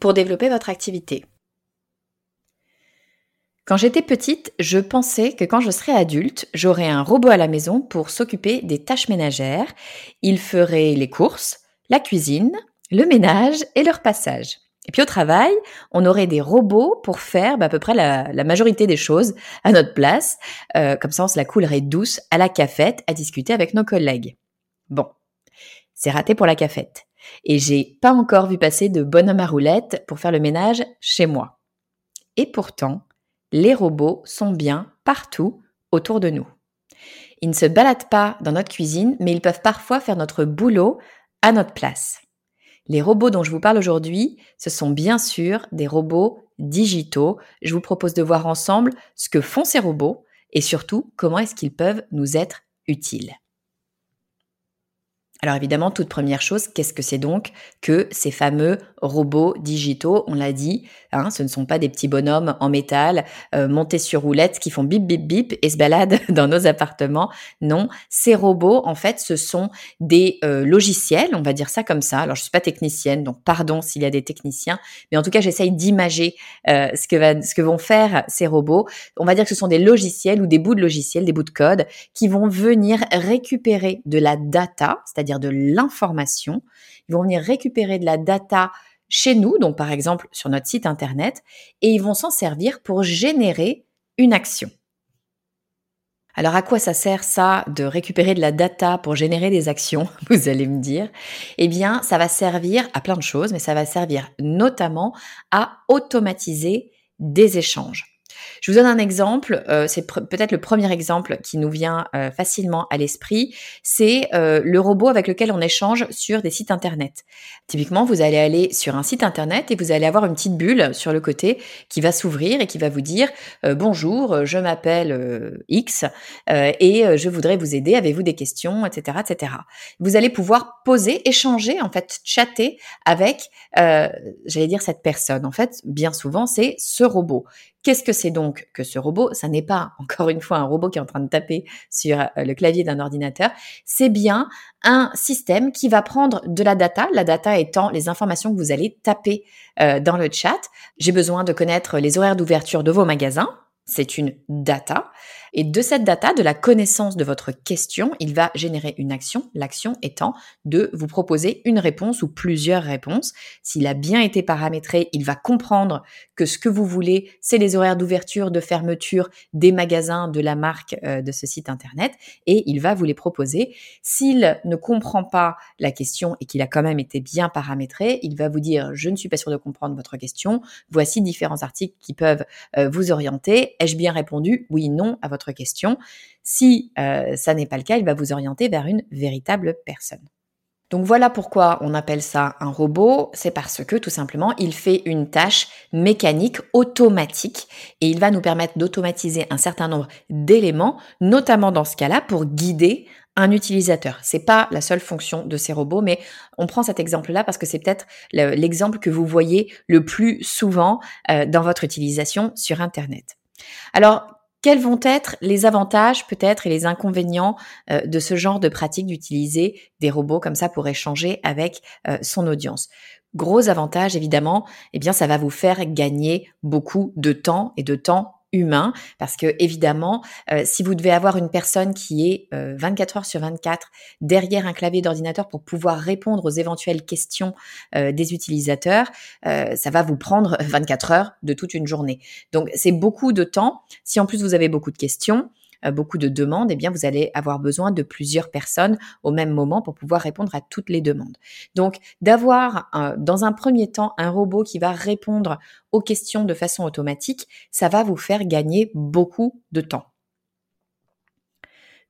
pour développer votre activité. Quand j'étais petite, je pensais que quand je serais adulte, j'aurais un robot à la maison pour s'occuper des tâches ménagères. Il ferait les courses, la cuisine, le ménage et leur passage. Et puis au travail, on aurait des robots pour faire bah, à peu près la, majorité des choses à notre place. Euh, comme ça, on se la coulerait douce à la cafette à discuter avec nos collègues. Bon, c'est raté pour la cafette. Et j'ai pas encore vu passer de bonhomme à roulette pour faire le ménage chez moi. Et pourtant, les robots sont bien partout autour de nous. Ils ne se baladent pas dans notre cuisine, mais ils peuvent parfois faire notre boulot à notre place. Les robots dont je vous parle aujourd'hui, ce sont bien sûr des robots digitaux. Je vous propose de voir ensemble ce que font ces robots et surtout comment est-ce qu'ils peuvent nous être utiles. Alors évidemment, toute première chose, qu'est-ce que c'est donc que ces fameux robots digitaux? On l'a dit, hein, ce ne sont pas des petits bonhommes en métal euh, montés sur roulettes qui font bip bip bip et se baladent dans nos appartements. Non, ces robots, en fait, ce sont des euh, logiciels, on va dire ça comme ça. Alors je suis pas technicienne, donc pardon s'il y a des techniciens, mais en tout cas j'essaye d'imager euh, ce que va, ce que vont faire ces robots. On va dire que ce sont des logiciels ou des bouts de logiciels, des bouts de code qui vont venir récupérer de la data, c'est-à-dire de l'information. Ils vont venir récupérer de la data chez nous, donc par exemple sur notre site internet, et ils vont s'en servir pour générer une action. Alors à quoi ça sert ça de récupérer de la data pour générer des actions, vous allez me dire? Eh bien, ça va servir à plein de choses, mais ça va servir notamment à automatiser des échanges. Je vous donne un exemple, euh, c'est peut-être le premier exemple qui nous vient euh, facilement à l'esprit, c'est euh, le robot avec lequel on échange sur des sites internet. Typiquement, vous allez aller sur un site internet et vous allez avoir une petite bulle sur le côté qui va s'ouvrir et qui va vous dire bonjour, je m'appelle X et je voudrais vous aider, avez-vous des questions, etc., etc. Vous allez pouvoir poser, échanger, en fait, chatter avec, j'allais dire cette personne. En fait, bien souvent, c'est ce robot Qu'est-ce que c'est donc que ce robot? Ça n'est pas, encore une fois, un robot qui est en train de taper sur euh, le clavier d'un ordinateur. C'est bien un système qui va prendre de la data, la data étant les informations que vous allez taper euh, dans le chat. J'ai besoin de connaître les horaires d'ouverture de vos magasins. C'est une data. Et de cette data, de la connaissance de votre question, il va générer une action, l'action étant de vous proposer une réponse ou plusieurs réponses. S'il a bien été paramétré, il va comprendre que ce que vous voulez, c'est les horaires d'ouverture, de fermeture des magasins de la marque euh, de ce site internet et il va vous les proposer. S'il ne comprend pas la question et qu'il a quand même été bien paramétré, il va vous dire je ne suis pas sûr de comprendre votre question. Voici différents articles qui peuvent euh, vous orienter. Ai-je bien répondu? Oui, non à votre question. Si euh, ça n'est pas le cas, il va vous orienter vers une véritable personne. Donc voilà pourquoi on appelle ça un robot, c'est parce que tout simplement il fait une tâche mécanique automatique et il va nous permettre d'automatiser un certain nombre d'éléments, notamment dans ce cas-là pour guider un utilisateur. C'est pas la seule fonction de ces robots, mais on prend cet exemple-là parce que c'est peut-être l'exemple que vous voyez le plus souvent euh, dans votre utilisation sur Internet. Alors, quels vont être les avantages peut-être et les inconvénients euh, de ce genre de pratique d'utiliser des robots comme ça pour échanger avec euh, son audience? Gros avantage évidemment, eh bien ça va vous faire gagner beaucoup de temps et de temps humain parce que évidemment euh, si vous devez avoir une personne qui est 24 heures sur 24 derrière un clavier d'ordinateur pour pouvoir répondre aux éventuelles questions des utilisateurs ça va vous prendre 24 heures de toute une journée. Donc c'est beaucoup de temps. Si en plus vous avez beaucoup de questions euh, beaucoup de demandes, eh bien vous allez avoir besoin de plusieurs personnes au même moment pour pouvoir répondre à toutes les demandes. Donc d'avoir dans un premier temps un robot qui va répondre aux questions de façon automatique, ça va vous faire gagner beaucoup de temps.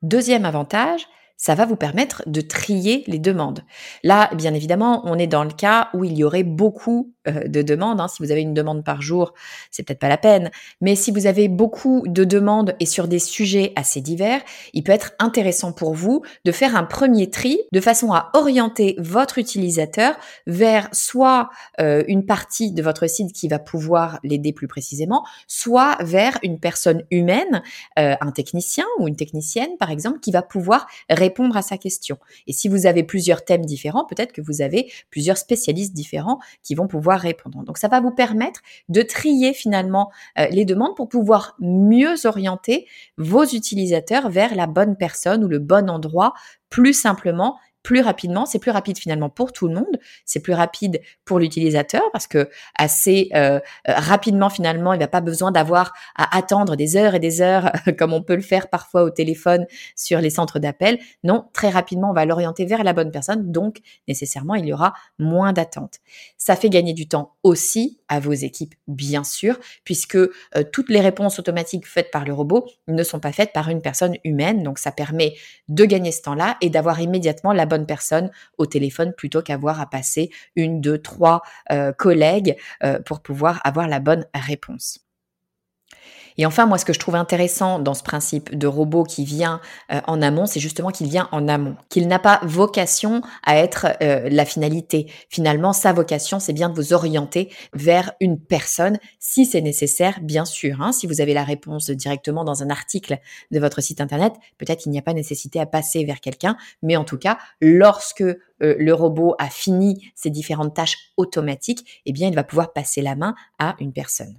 Deuxième avantage, ça va vous permettre de trier les demandes. Là, bien évidemment, on est dans le cas où il y aurait beaucoup euh, de demandes. Hein. Si vous avez une demande par jour, c'est peut-être pas la peine. Mais si vous avez beaucoup de demandes et sur des sujets assez divers, il peut être intéressant pour vous de faire un premier tri de façon à orienter votre utilisateur vers soit euh, une partie de votre site qui va pouvoir l'aider plus précisément, soit vers une personne humaine, euh, un technicien ou une technicienne par exemple, qui va pouvoir répondre répondre à sa question. Et si vous avez plusieurs thèmes différents, peut-être que vous avez plusieurs spécialistes différents qui vont pouvoir répondre. Donc ça va vous permettre de trier finalement euh, les demandes pour pouvoir mieux orienter vos utilisateurs vers la bonne personne ou le bon endroit plus simplement plus rapidement. C'est plus rapide finalement pour tout le monde. C'est plus rapide pour l'utilisateur parce que assez euh, euh, rapidement finalement, il va pas besoin d'avoir à attendre des heures et des heures comme on peut le faire parfois au téléphone sur les centres d'appel. Non, très rapidement, on va l'orienter vers la bonne personne. Donc nécessairement, il y aura moins d'attente. Ça fait gagner du temps aussi à vos équipes, bien sûr, puisque euh, toutes les réponses automatiques faites par le robot ne sont pas faites par une personne humaine. Donc ça permet de gagner ce temps-là et d'avoir immédiatement la bonne personne au téléphone plutôt qu'avoir à passer une, deux, trois euh, collègues euh, pour pouvoir avoir la bonne réponse. Et enfin, moi, ce que je trouve intéressant dans ce principe de robot qui vient euh, en amont, c'est justement qu'il vient en amont, qu'il n'a pas vocation à être euh, la finalité. Finalement, sa vocation, c'est bien de vous orienter vers une personne, si c'est nécessaire, bien sûr. Hein. Si vous avez la réponse directement dans un article de votre site internet, peut-être qu'il n'y a pas nécessité à passer vers quelqu'un, mais en tout cas, lorsque euh, le robot a fini ses différentes tâches automatiques, eh bien, il va pouvoir passer la main à une personne.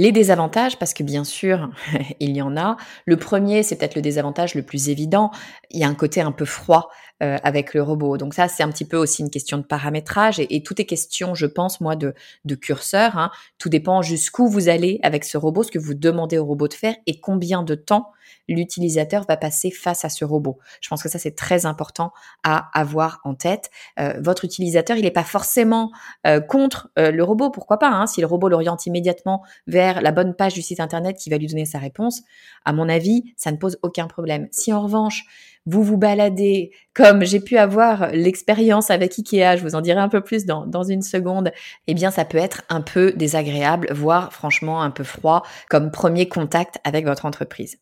Les désavantages, parce que bien sûr, il y en a. Le premier, c'est peut-être le désavantage le plus évident. Il y a un côté un peu froid euh, avec le robot. Donc ça, c'est un petit peu aussi une question de paramétrage et, tout est question, je pense, moi, de, curseur. Hein. Tout dépend jusqu'où vous allez avec ce robot, ce que vous demandez au robot de faire et combien de temps l'utilisateur va passer face à ce robot. Je pense que ça, c'est très important à avoir en tête. Euh, votre utilisateur, il n'est pas forcément euh, contre le robot, pourquoi pas, hein, si le robot l'oriente immédiatement vers la bonne page du site internet qui va lui donner sa réponse, à mon avis, ça ne pose aucun problème. Si en revanche, vous vous baladez, comme j'ai pu avoir l'expérience avec Ikea, je vous en dirai un peu plus dans, dans une seconde, eh bien ça peut être un peu désagréable, voire franchement un peu froid comme premier contact avec votre entreprise.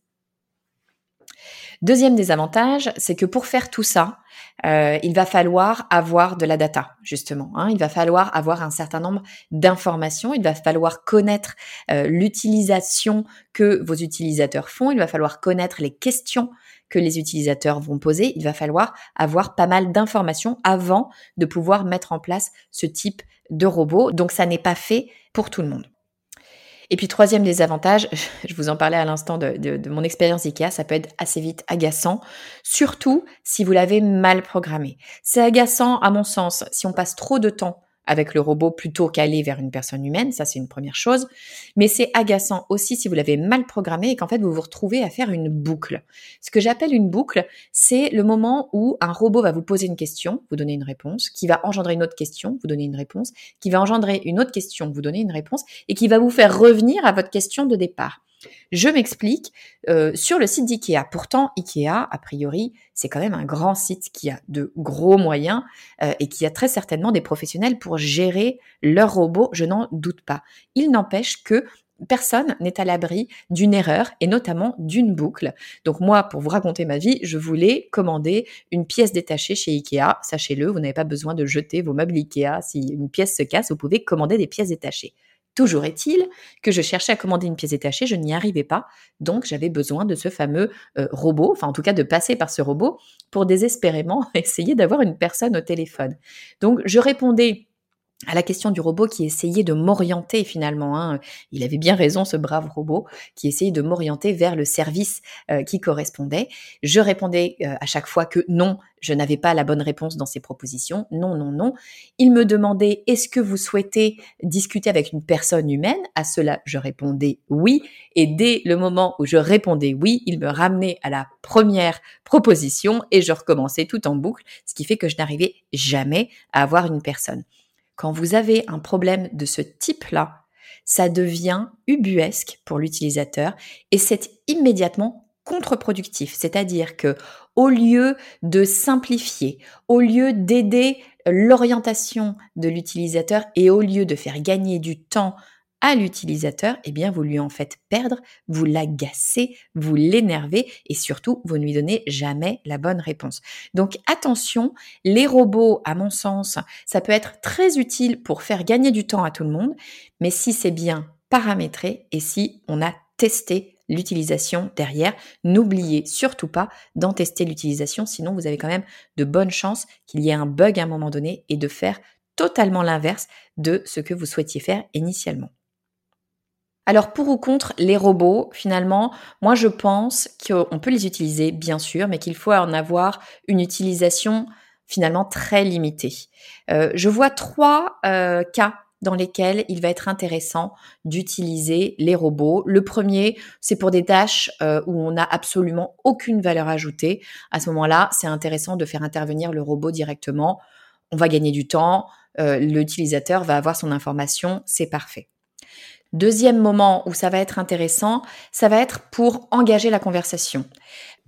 Deuxième désavantage, c'est que pour faire tout ça, euh, il va falloir avoir de la data, justement. Hein. Il va falloir avoir un certain nombre d'informations. Il va falloir connaître euh, l'utilisation que vos utilisateurs font. Il va falloir connaître les questions que les utilisateurs vont poser. Il va falloir avoir pas mal d'informations avant de pouvoir mettre en place ce type de robot. Donc ça n'est pas fait pour tout le monde. Et puis troisième désavantage, je vous en parlais à l'instant de, mon expérience IKEA, ça peut être assez vite agaçant, surtout si vous l'avez mal programmé. C'est agaçant à mon sens si on passe trop de temps avec le robot plutôt qu'aller vers une personne humaine, ça c'est une première chose. Mais c'est agaçant aussi si vous l'avez mal programmé et qu'en fait vous vous retrouvez à faire une boucle. Ce que j'appelle une boucle, c'est le moment où un robot va vous poser une question, vous donner une réponse, qui va engendrer une autre question, vous donner une réponse, qui va engendrer une autre question, vous donner une réponse, et qui va vous faire revenir à votre question de départ. Je m'explique euh, sur le site d'IKEA. Pourtant, IKEA, a priori, c'est quand même un grand site qui a de gros moyens euh, et qui a très certainement des professionnels pour gérer leurs robots, je n'en doute pas. Il n'empêche que personne n'est à l'abri d'une erreur et notamment d'une boucle. Donc moi, pour vous raconter ma vie, je voulais commander une pièce détachée chez Ikea. Sachez-le, vous n'avez pas besoin de jeter vos meubles Ikea. Si une pièce se casse, vous pouvez commander des pièces détachées. Toujours est-il que je cherchais à commander une pièce détachée, je n'y arrivais pas, donc j'avais besoin de ce fameux euh, robot, enfin en tout cas de passer par ce robot pour désespérément essayer d'avoir une personne au téléphone. Donc je répondais à la question du robot qui essayait de m'orienter finalement. Hein. Il avait bien raison, ce brave robot, qui essayait de m'orienter vers le service euh, qui correspondait. Je répondais euh, à chaque fois que non, je n'avais pas la bonne réponse dans ses propositions. Non, non, non. Il me demandait est-ce que vous souhaitez discuter avec une personne humaine? À cela, je répondais oui. Et dès le moment où je répondais oui, il me ramenait à la première proposition et je recommençais tout en boucle, ce qui fait que je n'arrivais jamais à avoir une personne. Quand vous avez un problème de ce type-là, ça devient ubuesque pour l'utilisateur et c'est immédiatement contre-productif. C'est-à-dire que au lieu de simplifier, au lieu d'aider l'orientation de l'utilisateur et au lieu de faire gagner du temps à l'utilisateur, eh bien, vous lui en faites perdre, vous l'agacez, vous l'énervez et surtout, vous ne lui donnez jamais la bonne réponse. Donc, attention, les robots, à mon sens, ça peut être très utile pour faire gagner du temps à tout le monde, mais si c'est bien paramétré et si on a testé l'utilisation derrière. N'oubliez surtout pas d'en tester l'utilisation, sinon vous avez quand même de bonnes chances qu'il y ait un bug à un moment donné et de faire totalement l'inverse de ce que vous souhaitiez faire initialement. Alors pour ou contre les robots, finalement, moi je pense qu'on peut les utiliser bien sûr, mais qu'il faut en avoir une utilisation finalement très limitée. Euh, je vois trois euh, cas dans lesquels il va être intéressant d'utiliser les robots. Le premier, c'est pour des tâches euh, où on n'a absolument aucune valeur ajoutée. À ce moment-là, c'est intéressant de faire intervenir le robot directement. On va gagner du temps, l'utilisateur va avoir son information, c'est parfait. Deuxième moment où ça va être intéressant, ça va être pour engager la conversation.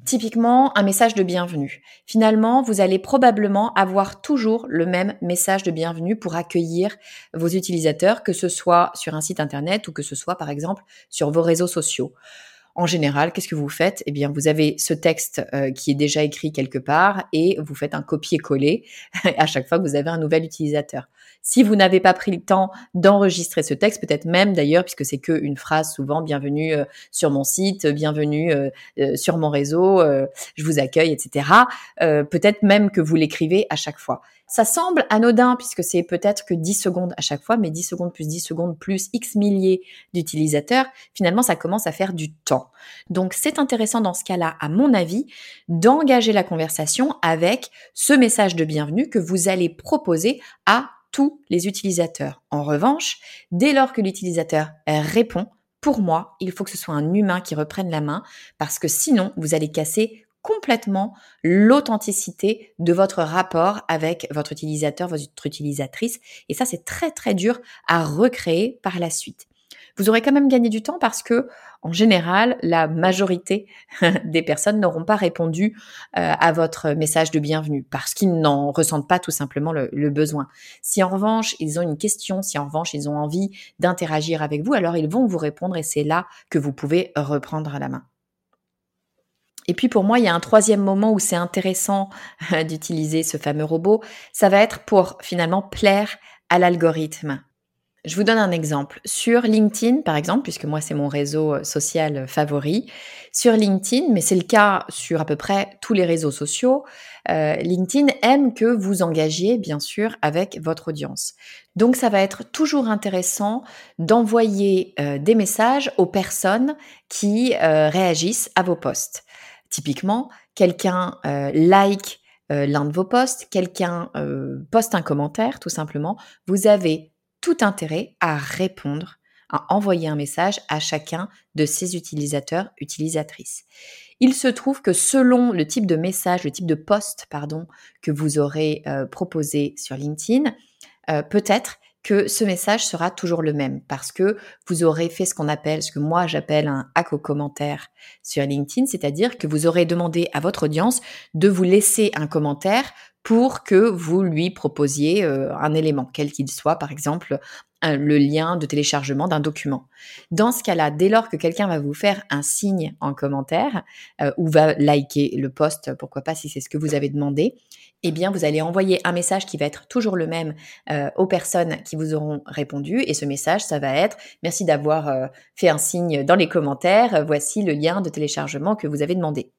Typiquement, un message de bienvenue. Finalement, vous allez probablement avoir toujours le même message de bienvenue pour accueillir vos utilisateurs, que ce soit sur un site internet ou que ce soit par exemple sur vos réseaux sociaux. En général, qu'est-ce que vous faites? Eh bien, vous avez ce texte euh, qui est déjà écrit quelque part et vous faites un copier-coller à chaque fois que vous avez un nouvel utilisateur. Si vous n'avez pas pris le temps d'enregistrer ce texte, peut-être même d'ailleurs, puisque c'est qu'une phrase souvent, bienvenue euh, sur mon site, bienvenue euh, euh, sur mon réseau, je vous accueille, etc. peut-être même que vous l'écrivez à chaque fois. Ça semble anodin puisque c'est peut-être que 10 secondes à chaque fois, mais 10 secondes plus 10 secondes plus X milliers d'utilisateurs, finalement, ça commence à faire du temps. Donc, c'est intéressant dans ce cas-là, à mon avis, d'engager la conversation avec ce message de bienvenue que vous allez proposer à tous les utilisateurs. En revanche, dès lors que l'utilisateur répond, pour moi, il faut que ce soit un humain qui reprenne la main parce que sinon, vous allez casser complètement l'authenticité de votre rapport avec votre utilisateur, votre utilisatrice. Et ça, c'est très, très dur à recréer par la suite vous aurez quand même gagné du temps parce que, en général, la majorité des personnes n'auront pas répondu euh, à votre message de bienvenue parce qu'ils n'en ressentent pas tout simplement le, le, besoin. Si en revanche, ils ont une question, si en revanche, ils ont envie d'interagir avec vous, alors ils vont vous répondre et c'est là que vous pouvez reprendre la main. Et puis pour moi, il y a un troisième moment où c'est intéressant d'utiliser ce fameux robot. Ça va être pour finalement plaire à l'algorithme. Je vous donne un exemple. Sur LinkedIn, par exemple, puisque moi c'est mon réseau euh, social euh, favori, sur LinkedIn, mais c'est le cas sur à peu près tous les réseaux sociaux, euh, LinkedIn aime que vous engagiez, bien sûr, avec votre audience. Donc ça va être toujours intéressant d'envoyer des messages aux personnes qui réagissent à vos posts. Typiquement, quelqu'un like l'un de vos posts, quelqu'un poste un commentaire, tout simplement. Vous avez tout intérêt à répondre, à envoyer un message à chacun de ses utilisateurs, utilisatrices. Il se trouve que selon le type de message, le type de post, pardon, que vous aurez euh, proposé sur LinkedIn, euh, peut-être que ce message sera toujours le même parce que vous aurez fait ce qu'on appelle, ce que moi j'appelle un hack au commentaire sur LinkedIn, c'est-à-dire que vous aurez demandé à votre audience de vous laisser un commentaire pour que vous lui proposiez euh, un élément, quel qu'il soit, par exemple le lien de téléchargement d'un document. Dans ce cas-là, dès lors que quelqu'un va vous faire un signe en commentaire euh, ou va liker le post, pourquoi pas si c'est ce que vous avez demandé, eh bien vous allez envoyer un message qui va être toujours le même euh, aux personnes qui vous auront répondu et ce message, ça va être merci d'avoir fait un signe dans les commentaires, voici le lien de téléchargement que vous avez demandé.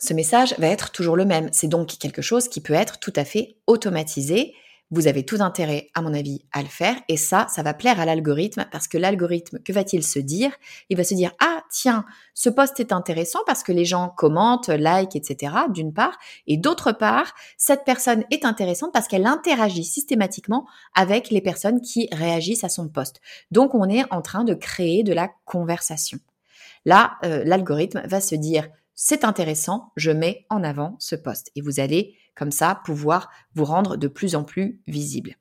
Ce message va être toujours le même. C'est donc quelque chose qui peut être tout à fait automatisé vous avez tout intérêt, à mon avis, à le faire. Et ça, ça va plaire à l'algorithme parce que l'algorithme, que va-t-il se dire? Il va se dire, ah, tiens, ce post est intéressant parce que les gens commentent, like, etc., d'une part. Et d'autre part, cette personne est intéressante parce qu'elle interagit systématiquement avec les personnes qui réagissent à son post. Donc, on est en train de créer de la conversation. Là, euh, l'algorithme va se dire, c'est intéressant, je mets en avant ce post. Et vous allez comme ça pouvoir vous rendre de plus en plus visible.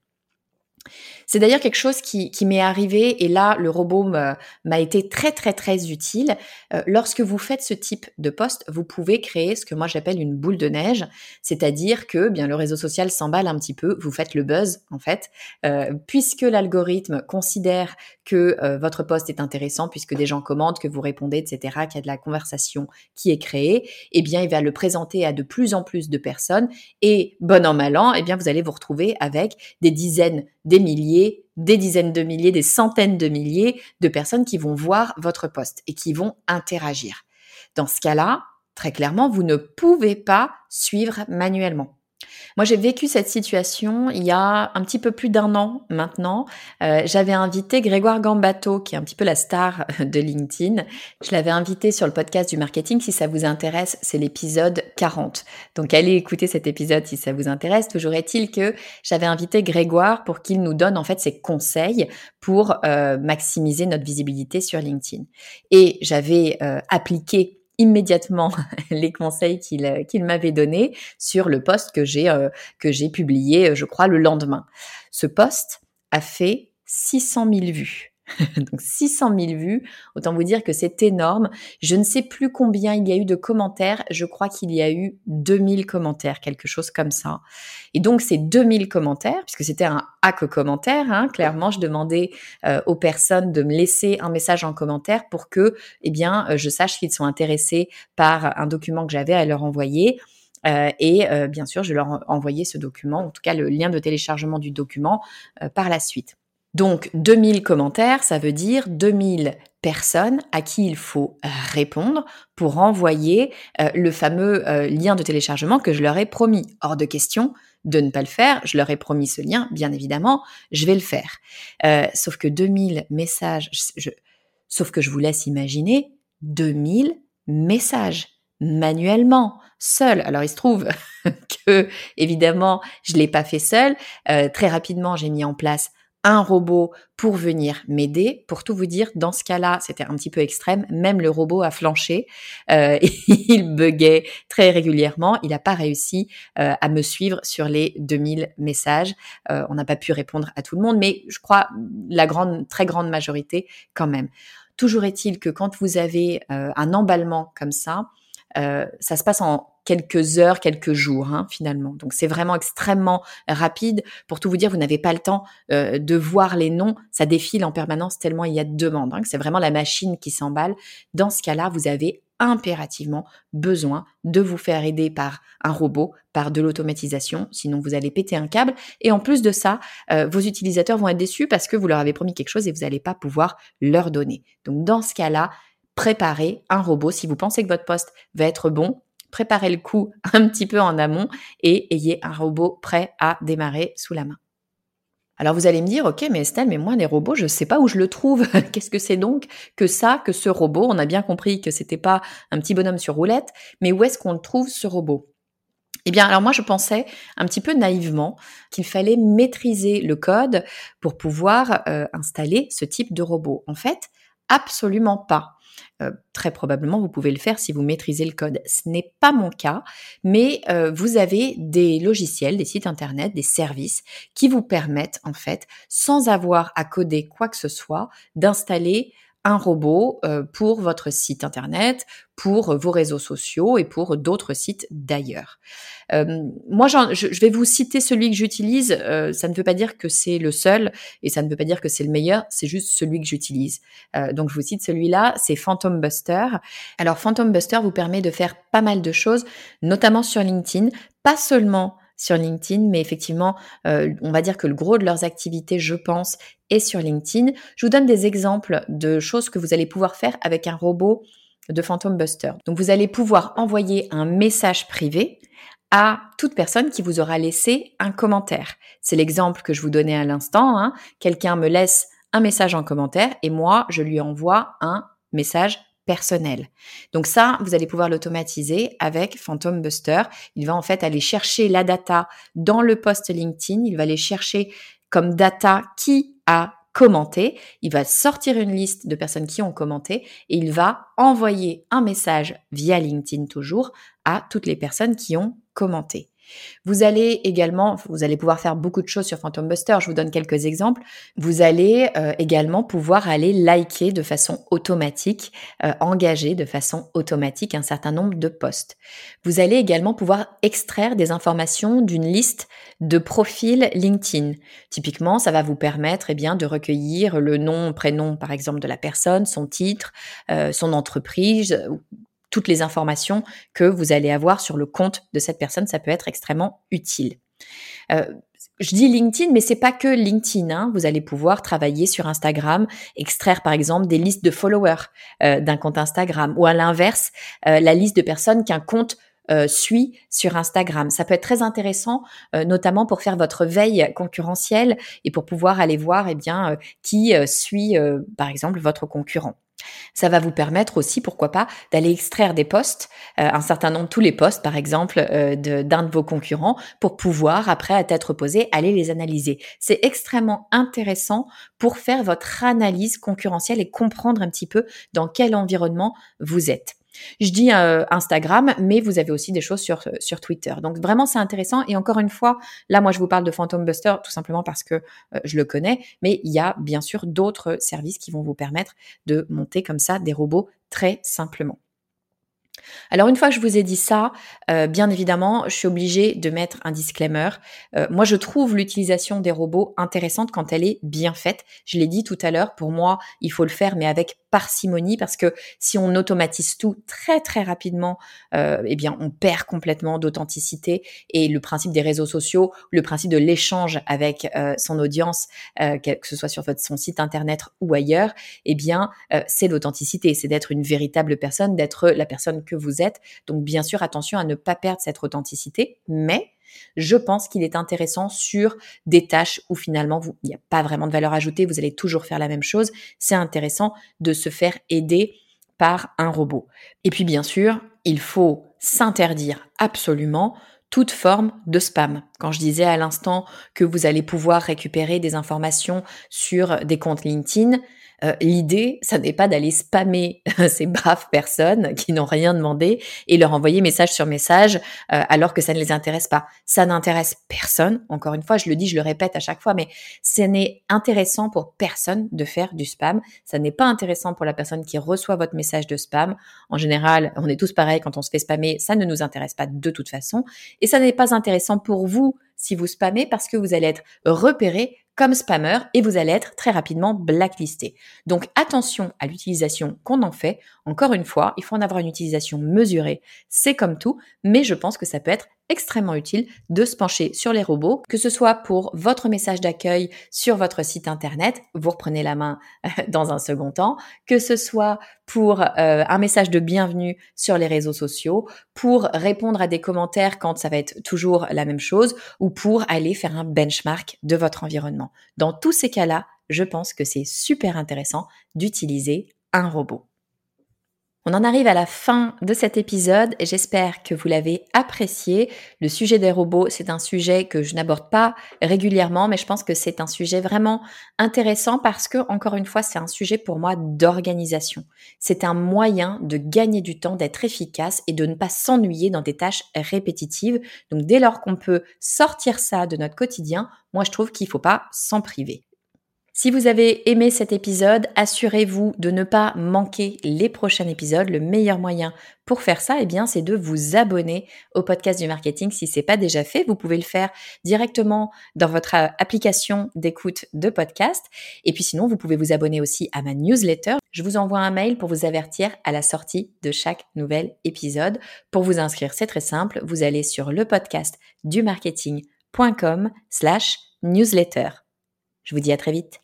C'est d'ailleurs quelque chose qui, m'est arrivé et là, le robot m'a été très très très utile. Euh, lorsque vous faites ce type de poste, vous pouvez créer ce que moi j'appelle une boule de neige, c'est-à-dire que bien le réseau social s'emballe un petit peu, vous faites le buzz en fait, euh, puisque l'algorithme considère que euh, votre poste est intéressant, puisque des gens commentent, que vous répondez, etc., qu'il y a de la conversation qui est créée, eh bien il va le présenter à de plus en plus de personnes et bon an mal an, eh bien vous allez vous retrouver avec des dizaines des milliers, des dizaines de milliers, des centaines de milliers de personnes qui vont voir votre poste et qui vont interagir. Dans ce cas-là, très clairement, vous ne pouvez pas suivre manuellement. Moi, j'ai vécu cette situation il y a un petit peu plus d'un an maintenant. Euh, j'avais invité Grégoire Gambato, qui est un petit peu la star de LinkedIn. Je l'avais invité sur le podcast du marketing. Si ça vous intéresse, c'est l'épisode 40. Donc, allez écouter cet épisode si ça vous intéresse. Toujours est-il que j'avais invité Grégoire pour qu'il nous donne en fait ses conseils pour euh, maximiser notre visibilité sur LinkedIn. Et j'avais euh, appliqué immédiatement les conseils qu'il euh, qu'il m'avait donnés sur le post que j'ai euh, que j'ai publié, je crois, le lendemain. Ce post a fait 600 000 vues. Donc 600 000 vues, autant vous dire que c'est énorme. Je ne sais plus combien il y a eu de commentaires, je crois qu'il y a eu 2000 commentaires, quelque chose comme ça. Et donc ces 2000 commentaires, puisque c'était un hack commentaire, hein, clairement je demandais euh, aux personnes de me laisser un message en commentaire pour que eh bien, euh, je sache qu'ils sont intéressés par un document que j'avais à leur envoyer. Euh, et bien sûr, je leur envoyais ce document, en tout cas le lien de téléchargement du document par la suite. Donc 2000 commentaires, ça veut dire 2000 personnes à qui il faut répondre pour envoyer euh, le fameux euh, lien de téléchargement que je leur ai promis. Hors de question de ne pas le faire, je leur ai promis ce lien, bien évidemment, je vais le faire. Euh, sauf que 2000 messages, sauf que je vous laisse imaginer 2000 messages manuellement, seul. Alors il se trouve que évidemment je l'ai pas fait seul. très rapidement j'ai mis en place un robot pour venir m'aider. Pour tout vous dire, dans ce cas-là, c'était un petit peu extrême. Même le robot a flanché. Euh, il buguait très régulièrement. Il n'a pas réussi euh, à me suivre sur les 2000 messages. Euh, on n'a pas pu répondre à tout le monde, mais je crois la grande, très grande majorité quand même. Toujours est-il que quand vous avez un emballement comme ça, ça se passe en quelques heures, quelques jours hein, finalement. Donc c'est vraiment extrêmement rapide. Pour tout vous dire, vous n'avez pas le temps euh, de voir les noms, ça défile en permanence tellement il y a de demandes. Hein, c'est vraiment la machine qui s'emballe. Dans ce cas-là, vous avez impérativement besoin de vous faire aider par un robot, par de l'automatisation, sinon vous allez péter un câble. Et en plus de ça, euh, vos utilisateurs vont être déçus parce que vous leur avez promis quelque chose et vous n'allez pas pouvoir leur donner. Donc dans ce cas-là, préparez un robot. Si vous pensez que votre poste va être bon, préparez le coup un petit peu en amont et ayez un robot prêt à démarrer sous la main. Alors vous allez me dire, ok, mais Estelle, mais moi les robots, je ne sais pas où je le trouve. Qu'est-ce que c'est donc que ça, que ce robot? On a bien compris que c'était pas un petit bonhomme sur roulette, mais où est-ce qu'on le trouve ce robot? Eh bien, alors moi, je pensais un petit peu naïvement qu'il fallait maîtriser le code pour pouvoir euh, installer ce type de robot. En fait, absolument pas. Euh, très probablement, vous pouvez le faire si vous maîtrisez le code. Ce n'est pas mon cas, mais euh, vous avez des logiciels, des sites internet, des services qui vous permettent en fait, sans avoir à coder quoi que ce soit, d'installer un robot euh, pour votre site internet, pour vos réseaux sociaux et pour d'autres sites d'ailleurs. Euh, moi, je, vais vous citer celui que j'utilise. Euh, ça ne veut pas dire que c'est le seul et ça ne veut pas dire que c'est le meilleur. C'est juste celui que j'utilise. donc, je vous cite celui-là. C'est Phantom Buster. Alors, Phantom Buster vous permet de faire pas mal de choses, notamment sur LinkedIn, pas seulement sur LinkedIn, mais effectivement, euh, on va dire que le gros de leurs activités, je pense, est sur LinkedIn. Je vous donne des exemples de choses que vous allez pouvoir faire avec un robot de Phantom Buster. Donc, vous allez pouvoir envoyer un message privé à toute personne qui vous aura laissé un commentaire. C'est l'exemple que je vous donnais à l'instant. Hein. Quelqu'un me laisse un message en commentaire et moi, je lui envoie un message Donc ça, vous allez pouvoir l'automatiser avec Phantom Buster. Il va en fait aller chercher la data dans le post LinkedIn. Il va aller chercher comme data qui a commenté. Il va sortir une liste de personnes qui ont commenté et il va envoyer un message via LinkedIn toujours à toutes les personnes qui ont commenté. Vous allez également, vous allez pouvoir faire beaucoup de choses sur Phantom Buster. Je vous donne quelques exemples. Vous allez euh, également pouvoir aller liker de façon automatique, euh, engager de façon automatique un certain nombre de posts. Vous allez également pouvoir extraire des informations d'une liste de profils LinkedIn. Typiquement, ça va vous permettre eh bien de recueillir le nom, prénom par exemple de la personne, son titre, euh, son entreprise, toutes les informations que vous allez avoir sur le compte de cette personne. Ça peut être extrêmement utile. Euh, je dis LinkedIn, mais c'est pas que LinkedIn. Hein. Vous allez pouvoir travailler sur Instagram, extraire par exemple des listes de followers euh, d'un compte Instagram, ou à l'inverse, euh, la liste de personnes qu'un compte suit sur Instagram. Ça peut être très intéressant, notamment pour faire votre veille concurrentielle et pour pouvoir aller voir, eh bien, qui suit, par exemple, votre concurrent. Ça va vous permettre aussi, pourquoi pas, d'aller extraire des postes, euh, un certain nombre, tous les postes par exemple, euh, d'un de, vos concurrents, pour pouvoir, après à tête reposée, aller les analyser. C'est extrêmement intéressant pour faire votre analyse concurrentielle et comprendre un petit peu dans quel environnement vous êtes. Je dis euh, Instagram, mais vous avez aussi des choses sur, sur Twitter. Donc vraiment, c'est intéressant. Et encore une fois, là, moi, je vous parle de Phantom Buster tout simplement parce que euh, je le connais, mais il y a bien sûr d'autres services qui vont vous permettre de monter comme ça des robots très simplement. Alors une fois que je vous ai dit ça, euh, bien évidemment, je suis obligée de mettre un disclaimer. Euh, moi, je trouve l'utilisation des robots intéressante quand elle est bien faite. Je l'ai dit tout à l'heure, pour moi, il faut le faire, mais avec parcimonie, parce que si on automatise tout très très rapidement, euh, eh bien, on perd complètement d'authenticité. Et le principe des réseaux sociaux, le principe de l'échange avec son audience, que ce soit sur votre, son site internet ou ailleurs, eh bien, c'est l'authenticité, c'est d'être une véritable personne, d'être la personne que vous êtes. Donc bien sûr, attention à ne pas perdre cette authenticité, mais je pense qu'il est intéressant sur des tâches où finalement il n'y a pas vraiment de valeur ajoutée, vous allez toujours faire la même chose. C'est intéressant de se faire aider par un robot. Et puis bien sûr, il faut s'interdire absolument toute forme de spam. Quand je disais à l'instant que vous allez pouvoir récupérer des informations sur des comptes LinkedIn, euh, l'idée, ça n'est pas d'aller spammer ces braves personnes qui n'ont rien demandé et leur envoyer message sur message euh, alors que ça ne les intéresse pas. Ça n'intéresse personne. Encore une fois, je le dis, je le répète à chaque fois, mais ce n'est intéressant pour personne de faire du spam. Ça n'est pas intéressant pour la personne qui reçoit votre message de spam. En général, on est tous pareils quand on se fait spammer, ça ne nous intéresse pas de toute façon. Et ça n'est pas intéressant pour vous si vous spammez parce que vous allez être repéré comme spammer et vous allez être très rapidement blacklisté. Donc attention à l'utilisation qu'on en fait. Encore une fois, il faut en avoir une utilisation mesurée. C'est comme tout, mais je pense que ça peut être extrêmement utile de se pencher sur les robots, que ce soit pour votre message d'accueil sur votre site internet, vous reprenez la main dans un second temps, que ce soit pour euh, un message de bienvenue sur les réseaux sociaux, pour répondre à des commentaires quand ça va être toujours la même chose, ou pour aller faire un benchmark de votre environnement. Dans tous ces cas-là, je pense que c'est super intéressant d'utiliser un robot. On en arrive à la fin de cet épisode j'espère que vous l'avez apprécié. Le sujet des robots, c'est un sujet que je n'aborde pas régulièrement, mais je pense que c'est un sujet vraiment intéressant parce que, encore une fois, c'est un sujet pour moi d'organisation. C'est un moyen de gagner du temps, d'être efficace et de ne pas s'ennuyer dans des tâches répétitives. Donc, dès lors qu'on peut sortir ça de notre quotidien, moi, je trouve qu'il ne faut pas s'en priver. Si vous avez aimé cet épisode, assurez-vous de ne pas manquer les prochains épisodes. Le meilleur moyen pour faire ça, eh bien, c'est de vous abonner au podcast du marketing. Si c'est pas déjà fait, vous pouvez le faire directement dans votre euh, application d'écoute de podcast. Et puis sinon, vous pouvez vous abonner aussi à ma newsletter. Je vous envoie un mail pour vous avertir à la sortie de chaque nouvel épisode. Pour vous inscrire, c'est très simple. Vous allez sur le podcast du marketing.com slash newsletter. Je vous dis à très vite.